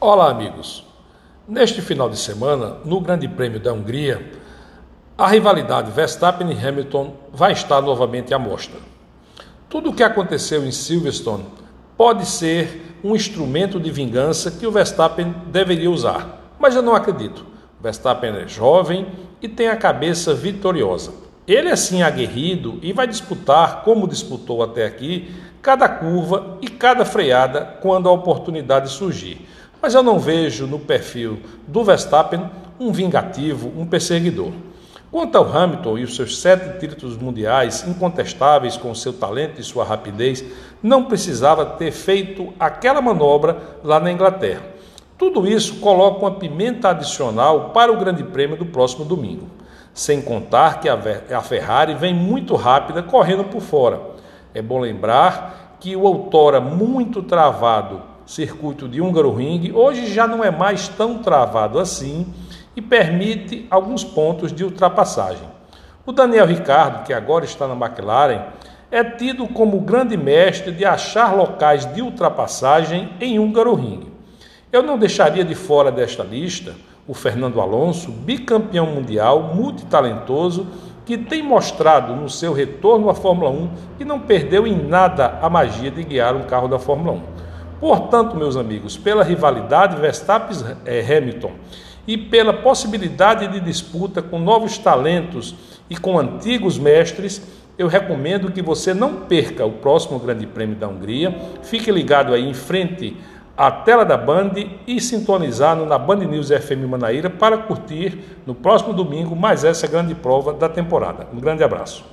Olá, amigos. Neste final de semana, no Grande Prêmio da Hungria, a rivalidade Verstappen e Hamilton vai estar novamente à mostra. Tudo o que aconteceu em Silverstone pode ser um instrumento de vingança que o Verstappen deveria usar, mas eu não acredito. Verstappen é jovem e tem a cabeça vitoriosa. Ele é sim aguerrido e vai disputar, como disputou até aqui, cada curva e cada freada quando a oportunidade surgir mas eu não vejo no perfil do Verstappen um vingativo, um perseguidor. Quanto ao Hamilton e os seus sete títulos mundiais incontestáveis com seu talento e sua rapidez, não precisava ter feito aquela manobra lá na Inglaterra. Tudo isso coloca uma pimenta adicional para o Grande Prêmio do próximo domingo. Sem contar que a Ferrari vem muito rápida correndo por fora. É bom lembrar que o outrora muito travado circuito de húngaro ring, hoje já não é mais tão travado assim e permite alguns pontos de ultrapassagem. O Daniel Ricardo, que agora está na McLaren, é tido como grande mestre de achar locais de ultrapassagem em húngaro ring. Eu não deixaria de fora desta lista o Fernando Alonso, bicampeão mundial, multitalentoso, que tem mostrado no seu retorno à Fórmula 1 que não perdeu em nada a magia de guiar um carro da Fórmula 1. Portanto, meus amigos, pela rivalidade Verstappen-Hamilton e pela possibilidade de disputa com novos talentos e com antigos mestres, eu recomendo que você não perca o próximo Grande Prêmio da Hungria. Fique ligado aí em frente à tela da Band e sintonizado na Band News FM Manaíra para curtir no próximo domingo mais essa grande prova da temporada. Um grande abraço.